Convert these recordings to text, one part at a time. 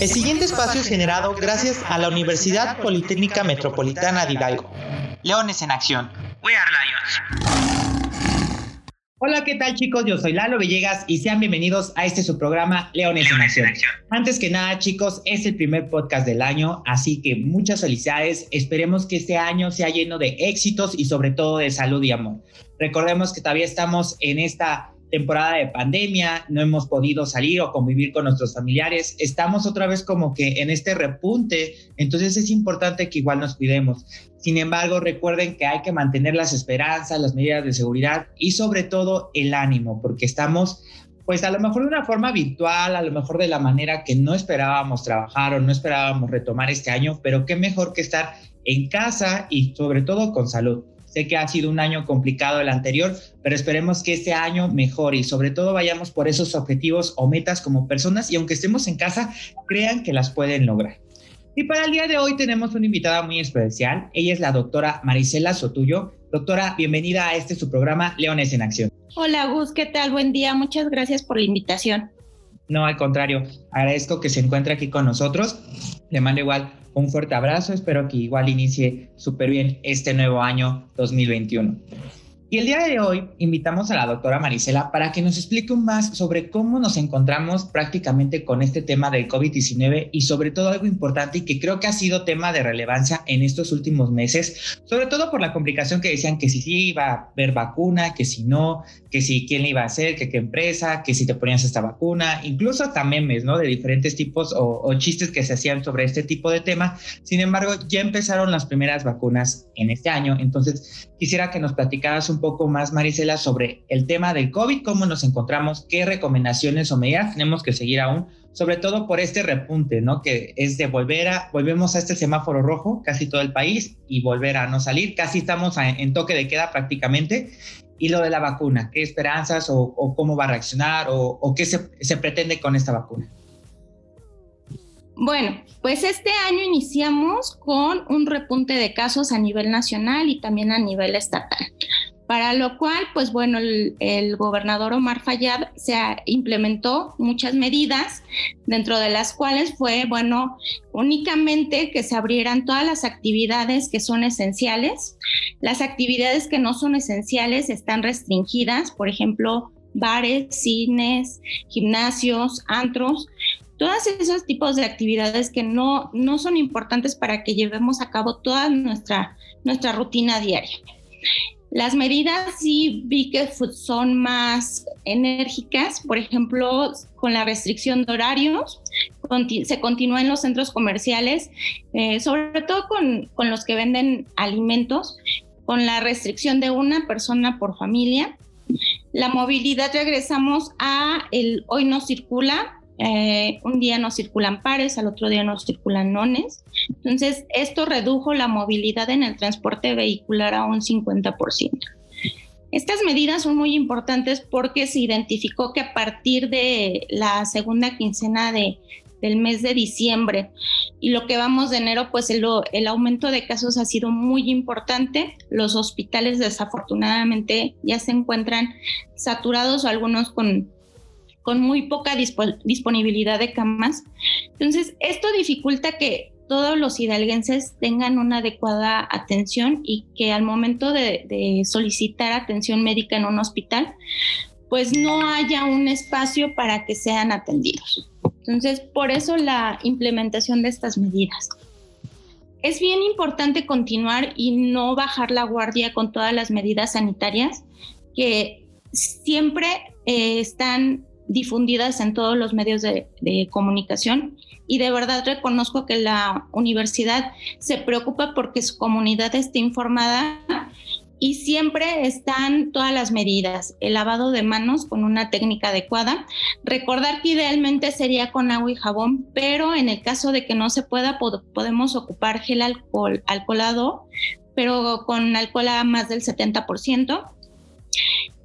El siguiente espacio es generado gracias a la Universidad Politécnica Metropolitana de Hidalgo. Leones en acción. We are Lions. Hola, ¿qué tal chicos? Yo soy Lalo Villegas y sean bienvenidos a este su programa Leones, en, acción. Antes que nada, chicos, es el primer podcast del año, así que muchas felicidades. Esperemos que este año sea lleno de éxitos y sobre todo de salud y amor. Recordemos que todavía estamos en esta temporada de pandemia, no hemos podido salir o convivir con nuestros familiares, estamos otra vez como que en este repunte, entonces es importante que igual nos cuidemos. Sin embargo, recuerden que hay que mantener las esperanzas, las medidas de seguridad y sobre todo el ánimo, porque estamos pues a lo mejor de una forma virtual, a lo mejor de la manera que no esperábamos trabajar o no esperábamos retomar este año, pero qué mejor que estar en casa y sobre todo con salud. Que ha sido un año complicado el anterior, pero esperemos que este año mejore y sobre todo vayamos por esos objetivos o metas como personas y aunque estemos en casa, crean que las pueden lograr. Y para el día de hoy tenemos una invitada muy especial. Ella es la doctora Marisela Sotuyo. Doctora, bienvenida a este su programa Leones en Acción. Hola Gus, ¿qué tal? Buen día. Muchas gracias por la invitación. No, al contrario, agradezco que se encuentre aquí con nosotros. Le mando igual un fuerte abrazo, espero que igual inicie súper bien este nuevo año 2021. Y el día de hoy invitamos a la doctora Marisela para que nos explique un más sobre cómo nos encontramos prácticamente con este tema del COVID-19 y sobre todo algo importante y que creo que ha sido tema de relevancia en estos últimos meses, sobre todo por la complicación que decían que si sí iba a haber vacuna, que si no, que si quién le iba a hacer, que qué empresa, que si te ponías esta vacuna, incluso hasta memes, ¿no? De diferentes tipos o, o chistes que se hacían sobre este tipo de tema. Sin embargo, ya empezaron las primeras vacunas en este año, entonces quisiera que nos platicaras un poco más, Marisela, sobre el tema del COVID, cómo nos encontramos, qué recomendaciones o medidas tenemos que seguir aún, sobre todo por este repunte, ¿no? Que es de volver a, volvemos a este semáforo rojo, casi todo el país, y volver a no salir, casi estamos en toque de queda prácticamente. Y lo de la vacuna, ¿qué esperanzas o, cómo va a reaccionar o, o qué se, se pretende con esta vacuna? Bueno, pues este año iniciamos con un repunte de casos a nivel nacional y también a nivel estatal. Para lo cual, pues bueno, el, gobernador Omar Fayad se implementó muchas medidas, dentro de las cuales fue, bueno, únicamente que se abrieran todas las actividades que son esenciales. Las actividades que no son esenciales están restringidas, por ejemplo, bares, cines, gimnasios, antros, todos esos tipos de actividades que no, no son importantes para que llevemos a cabo toda nuestra, nuestra rutina diaria. Las medidas sí vi que son más enérgicas, por ejemplo, con la restricción de horarios, se continúa en los centros comerciales, eh, sobre todo con, con los que venden alimentos, con la restricción de una persona por familia. La movilidad regresamos a el hoy no circula, eh, un día no circulan pares, al otro día no circulan nones. Entonces, esto redujo la movilidad en el transporte vehicular a un 50%. Estas medidas son muy importantes porque se identificó que a partir de la segunda quincena de, del mes de diciembre y lo que vamos de enero, pues el, el, aumento de casos ha sido muy importante. Los hospitales desafortunadamente ya se encuentran saturados o algunos con con muy poca disponibilidad de camas. Entonces, esto dificulta que todos los hidalguenses tengan una adecuada atención y que al momento de, solicitar atención médica en un hospital, pues no haya un espacio para que sean atendidos. Entonces, por eso la implementación de estas medidas. Es bien importante continuar y no bajar la guardia con todas las medidas sanitarias que siempre eh, están difundidas en todos los medios de, comunicación y de verdad reconozco que la universidad se preocupa porque su comunidad esté informada y siempre están todas las medidas, el lavado de manos con una técnica adecuada, recordar que idealmente sería con agua y jabón, pero en el caso de que no se pueda podemos ocupar gel alcohol, alcoholado, pero con alcohol a más del 70%.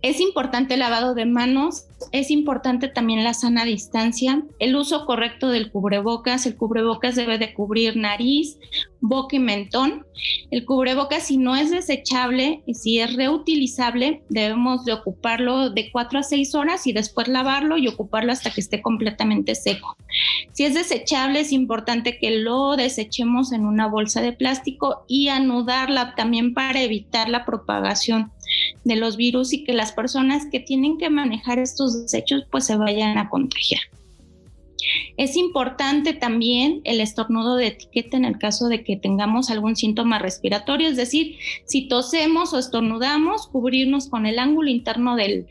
Es importante el lavado de manos, es importante también la sana distancia, el uso correcto del cubrebocas. El cubrebocas debe de cubrir nariz, boca y mentón. El cubrebocas, si no es desechable y si es reutilizable, debemos de ocuparlo de 4 a 6 horas y después lavarlo y ocuparlo hasta que esté completamente seco. Si es desechable, es importante que lo desechemos en una bolsa de plástico y anudarla también para evitar la propagación de los virus y que las personas que tienen que manejar estos desechos pues se vayan a contagiar. Es importante también el estornudo de etiqueta en el caso de que tengamos algún síntoma respiratorio, es decir, si tosemos o estornudamos, cubrirnos con el ángulo interno del,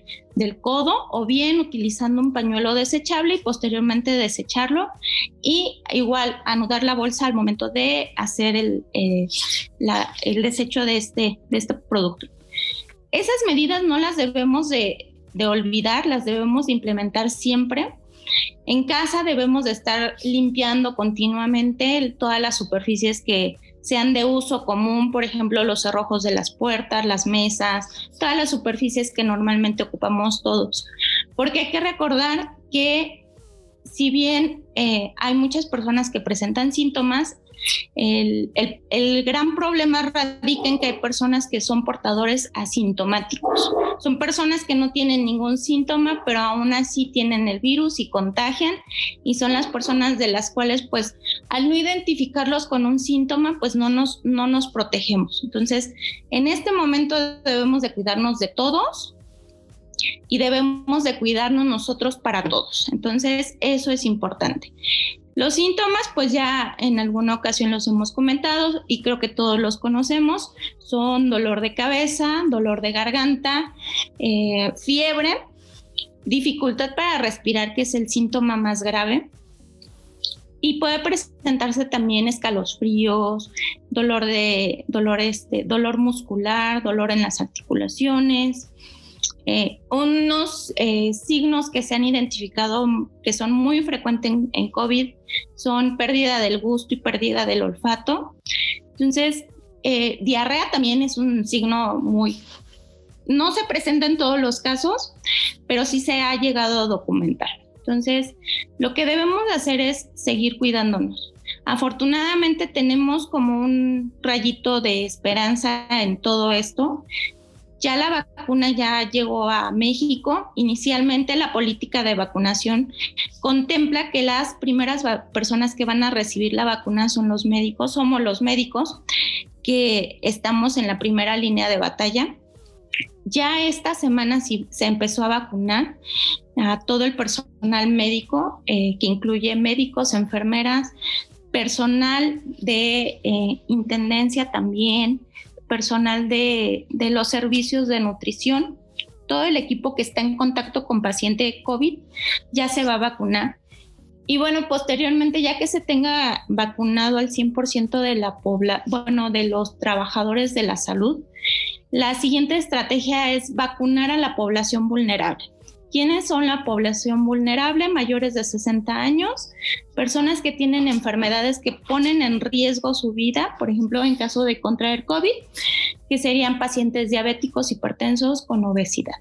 codo o bien utilizando un pañuelo desechable y posteriormente desecharlo y igual anudar la bolsa al momento de hacer el, eh, el desecho de este, de este producto esas medidas no las debemos de, olvidar, las debemos implementar siempre. En casa debemos de estar limpiando continuamente todas las superficies que sean de uso común, por ejemplo, los cerrojos de las puertas, las mesas, todas las superficies que normalmente ocupamos todos. Porque hay que recordar que si bien eh, hay muchas personas que presentan síntomas, el, gran problema radica en que hay personas que son portadores asintomáticos. Son personas que no tienen ningún síntoma, pero aún así tienen el virus y contagian. Y son las personas de las cuales, pues, al no identificarlos con un síntoma, pues no nos, no nos protegemos. Entonces, en este momento debemos de cuidarnos de todos, y debemos de cuidarnos nosotros para todos. Entonces, eso es importante. Los síntomas, pues ya en alguna ocasión los hemos comentado y creo que todos los conocemos. Son dolor de cabeza, dolor de garganta, eh, fiebre, dificultad para respirar, que es el síntoma más grave. Y puede presentarse también escalofríos, dolor de dolor, este, dolor muscular, dolor en las articulaciones, eh, unos eh, signos que se han identificado que son muy frecuentes en, COVID son pérdida del gusto y pérdida del olfato. Entonces, eh, diarrea también es un signo muy... No se presenta en todos los casos, pero sí se ha llegado a documentar. Entonces, lo que debemos hacer es seguir cuidándonos. Afortunadamente tenemos como un rayito de esperanza en todo esto. Ya la vacuna ya llegó a México. Inicialmente la política de vacunación contempla que las primeras personas que van a recibir la vacuna son los médicos, somos los médicos que estamos en la primera línea de batalla. Ya esta semana se empezó a vacunar a todo el personal médico, eh, que incluye médicos, enfermeras, personal de eh, intendencia también, personal de, los servicios de nutrición, todo el equipo que está en contacto con paciente COVID ya se va a vacunar. Y bueno, posteriormente, ya que se tenga vacunado al 100% de la pobla, bueno, de los trabajadores de la salud, la siguiente estrategia es vacunar a la población vulnerable. ¿Quiénes son la población vulnerable? Mayores de 60 años, personas que tienen enfermedades que ponen en riesgo su vida, por ejemplo, en caso de contraer COVID, que serían pacientes diabéticos, hipertensos con obesidad.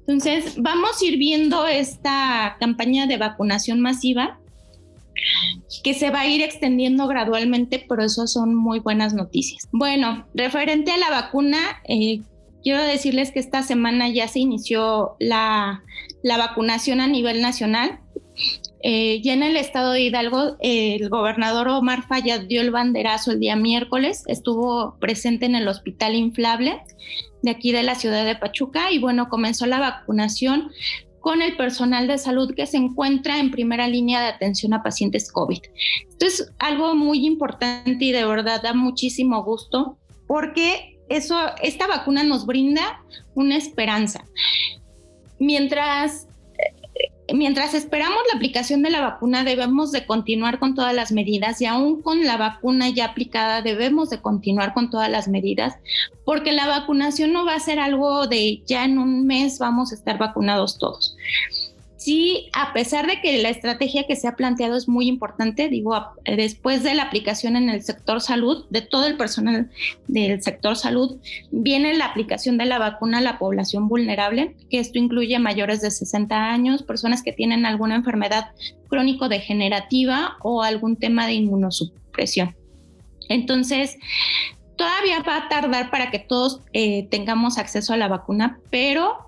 Entonces, vamos a ir viendo esta campaña de vacunación masiva que se va a ir extendiendo gradualmente, pero eso son muy buenas noticias. Bueno, referente a la vacuna, eh, quiero decirles que esta semana ya se inició la, vacunación a nivel nacional. Eh, ya en el estado de Hidalgo, el gobernador Omar Fayad dio el banderazo el día miércoles, estuvo presente en el hospital inflable de aquí de la ciudad de Pachuca y bueno, comenzó la vacunación con el personal de salud que se encuentra en primera línea de atención a pacientes COVID. Esto es algo muy importante y de verdad da muchísimo gusto porque eso, esta vacuna nos brinda una esperanza. Mientras, eh, mientras esperamos la aplicación de la vacuna, debemos de continuar con todas las medidas y aún con la vacuna ya aplicada debemos de continuar con todas las medidas porque la vacunación no va a ser algo de ya en un mes vamos a estar vacunados todos. Sí, a pesar de que la estrategia que se ha planteado es muy importante, digo, después de la aplicación en el sector salud, de todo el personal del sector salud, viene la aplicación de la vacuna a la población vulnerable, que esto incluye mayores de 60 años, personas que tienen alguna enfermedad crónico-degenerativa o algún tema de inmunosupresión. Entonces, todavía va a tardar para que todos eh, tengamos acceso a la vacuna, pero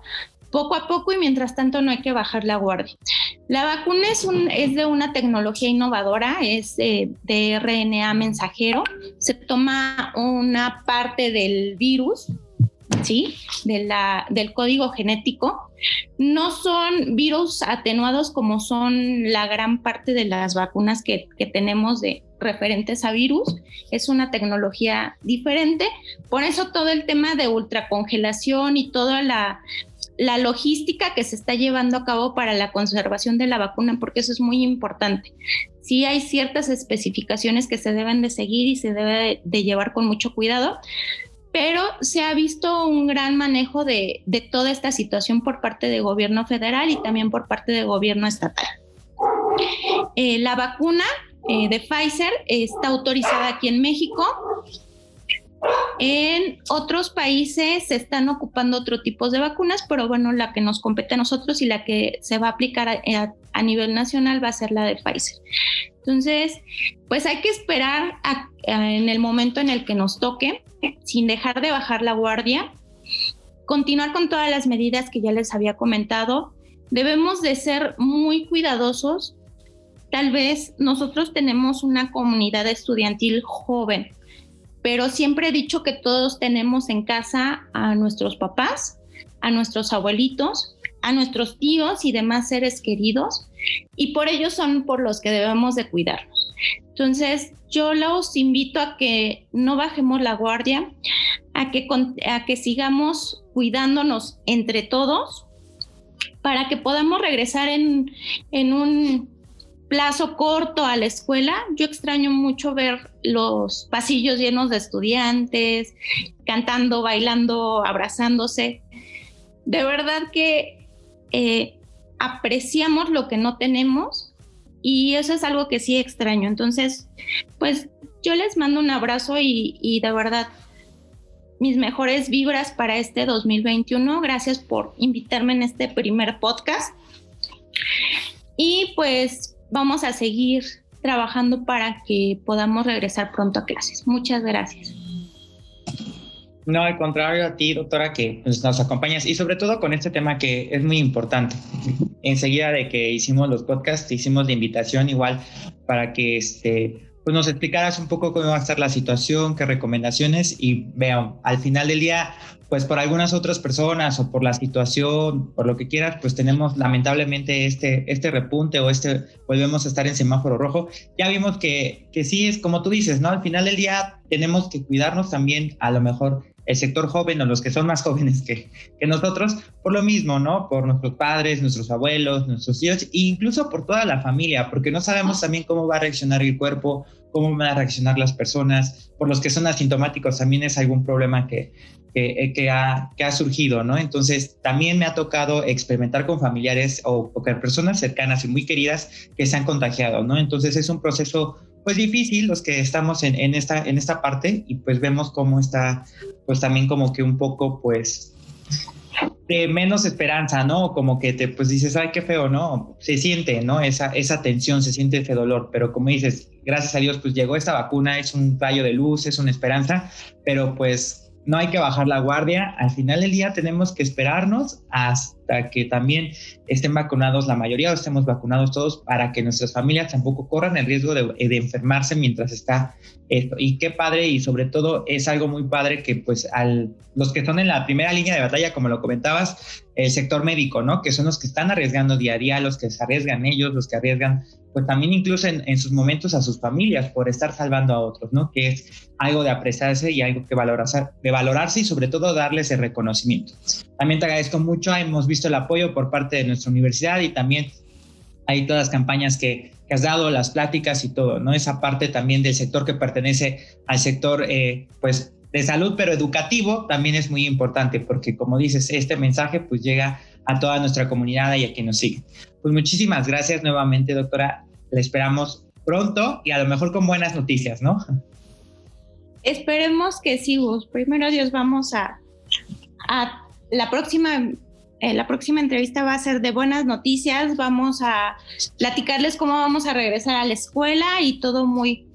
poco a poco y mientras tanto no hay que bajar la guardia. La vacuna es, de una tecnología innovadora, es de, RNA mensajero, se toma una parte del virus, ¿sí? Del código genético. No son virus atenuados como son la gran parte de las vacunas que, que tenemos de referentes a virus. Es una tecnología diferente. Por eso todo el tema de ultracongelación y toda la la logística que se está llevando a cabo para la conservación de la vacuna, porque eso es muy importante. Sí hay ciertas especificaciones que se deben de seguir y se debe de llevar con mucho cuidado, pero se ha visto un gran manejo de, toda esta situación por parte del gobierno federal y también por parte del gobierno estatal. Eh, la vacuna eh, de Pfizer está autorizada aquí en México en otros países se están ocupando otro tipo de vacunas, pero bueno, la que nos compete a nosotros y la que se va a aplicar a, nivel nacional va a ser la de Pfizer. Entonces, pues hay que esperar en el momento en el que nos toque, sin dejar de bajar la guardia, continuar con todas las medidas que ya les había comentado. Debemos de ser muy cuidadosos. Tal vez nosotros tenemos una comunidad estudiantil joven pero siempre he dicho que todos tenemos en casa a nuestros papás, a nuestros abuelitos, a nuestros tíos y demás seres queridos, y por ellos son por los que debemos de cuidarnos. Entonces, yo los invito a que no bajemos la guardia, a que, sigamos cuidándonos entre todos para que podamos regresar en un plazo corto a la escuela, yo extraño mucho ver los pasillos llenos de estudiantes, cantando, bailando, abrazándose. De verdad que eh, apreciamos lo que no tenemos y eso es algo que sí extraño. Entonces, pues yo les mando un abrazo y, y de verdad mis mejores vibras para este 2021. Gracias por invitarme en este primer podcast. Y pues vamos a seguir trabajando para que podamos regresar pronto a clases. Muchas gracias. No, al contrario a ti, doctora, que pues, nos acompañas y sobre todo con este tema que es muy importante. Enseguida de que hicimos los podcasts, hicimos la invitación igual para que este, pues nos explicaras un poco cómo va a estar la situación, qué recomendaciones y vean, al final del día, pues por algunas otras personas o por la situación, por lo que quieras, pues tenemos lamentablemente este, este repunte o este, volvemos a estar en semáforo rojo. Ya vimos que, que sí es como tú dices, ¿no? Al final del día tenemos que cuidarnos también a lo mejor el sector joven o los que son más jóvenes que, nosotros, por lo mismo, ¿no? Por nuestros padres, nuestros abuelos, nuestros hijos, e incluso por toda la familia, porque no sabemos también cómo va a reaccionar el cuerpo, cómo van a reaccionar las personas, por los que son asintomáticos también es algún problema que, que, ha, que ha, surgido, ¿no? Entonces, también me ha tocado experimentar con familiares o, o con personas cercanas y muy queridas que se han contagiado, ¿no? Entonces, es un proceso pues difícil los que estamos en, en, esta, en esta parte y pues vemos cómo está pues también como que un poco pues de menos esperanza, ¿no? Como que te pues dices, ay, qué feo, ¿no? Se siente, ¿no? Esa, esa tensión, se siente ese dolor, pero como dices, gracias a Dios pues llegó esta vacuna, es un rayo de luz, es una esperanza, pero pues no hay que bajar la guardia. Al final del día tenemos que esperarnos hasta que también estén vacunados la mayoría o estemos vacunados todos para que nuestras familias tampoco corran el riesgo de, enfermarse mientras está esto. Y qué padre y sobre todo es algo muy padre que pues al los que son en la primera línea de batalla, como lo comentabas, el sector médico, ¿no? Que son los que están arriesgando día a día, los que se arriesgan ellos, los que arriesgan pues también incluso en, sus momentos a sus familias por estar salvando a otros, ¿no? Que es algo de apreciarse y algo que valorarse, de valorarse y sobre todo darles el reconocimiento. También te agradezco mucho, hemos visto el apoyo por parte de nuestra universidad y también hay todas las campañas que, que has dado, las pláticas y todo, ¿no? Esa parte también del sector que pertenece al sector, eh, pues, de salud, pero educativo, también es muy importante porque, como dices, este mensaje pues llega a toda nuestra comunidad y a quien nos sigue. Pues muchísimas gracias nuevamente, doctora. Le esperamos pronto y a lo mejor con buenas noticias, ¿no? Esperemos que sí, Gus. Primero Dios, vamos a, a la próxima eh, la próxima entrevista va a ser de buenas noticias. Vamos a platicarles cómo vamos a regresar a la escuela y todo muy,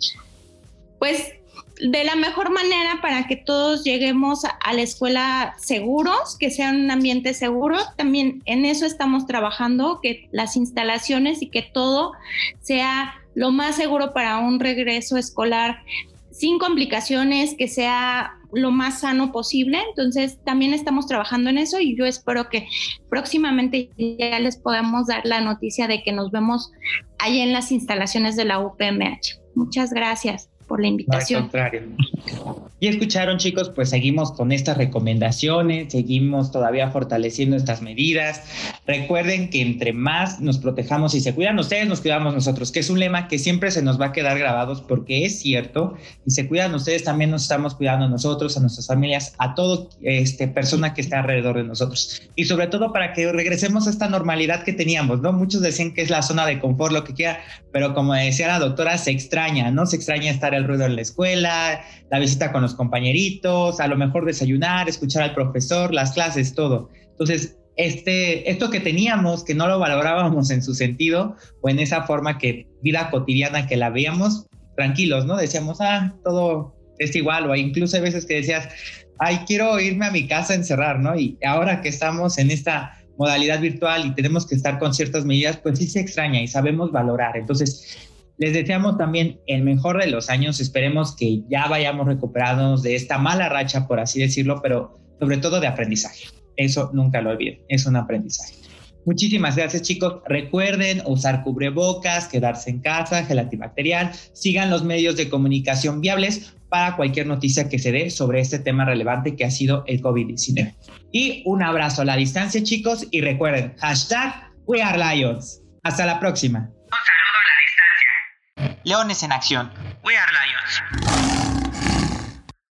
pues, de la mejor manera para que todos lleguemos a la escuela seguros, que sea un ambiente seguro. También en eso estamos trabajando, que las instalaciones y que todo sea lo más seguro para un regreso escolar sin complicaciones, que sea lo más sano posible. Entonces, también estamos trabajando en eso y yo espero que próximamente ya les podamos dar la noticia de que nos vemos allá en las instalaciones de la UPMH. Muchas gracias por la invitación. al contrario. Y escucharon chicos, pues seguimos con estas recomendaciones, seguimos todavía fortaleciendo estas medidas. Recuerden que entre más nos protejamos y se cuidan ustedes, nos cuidamos nosotros, que es un lema que siempre se nos va a quedar grabados porque es cierto, y se cuidan ustedes, también nos estamos cuidando a nosotros, a nuestras familias, a todo este persona que está alrededor de nosotros. Y sobre todo para que regresemos a esta normalidad que teníamos, ¿no? Muchos decían que es la zona de confort, lo que quiera, pero como decía la doctora, se extraña, ¿no? Se extraña estar ruido en la escuela, la visita con los compañeritos, a lo mejor desayunar, escuchar al profesor, las clases, todo. Entonces, este, esto que teníamos, que no lo valorábamos en su sentido o en esa forma que vida cotidiana que la veíamos, tranquilos, ¿no? Decíamos, ah, todo es igual, o incluso hay veces que decías, ay, quiero irme a mi casa a encerrar, ¿no? Y ahora que estamos en esta modalidad virtual y tenemos que estar con ciertas medidas, pues sí se extraña y sabemos valorar. Entonces, les deseamos también el mejor de los años. Esperemos que ya vayamos recuperándonos de esta mala racha, por así decirlo, pero sobre todo de aprendizaje. Eso nunca lo olviden, es un aprendizaje. Muchísimas gracias chicos. Recuerden usar cubrebocas, quedarse en casa, gel antibacterial. Sigan los medios de comunicación viables para cualquier noticia que se dé sobre este tema relevante que ha sido el COVID-19. Y un abrazo a la distancia chicos y recuerden, hashtag We Are Lions. Hasta la próxima. Leones en acción. We are Lions.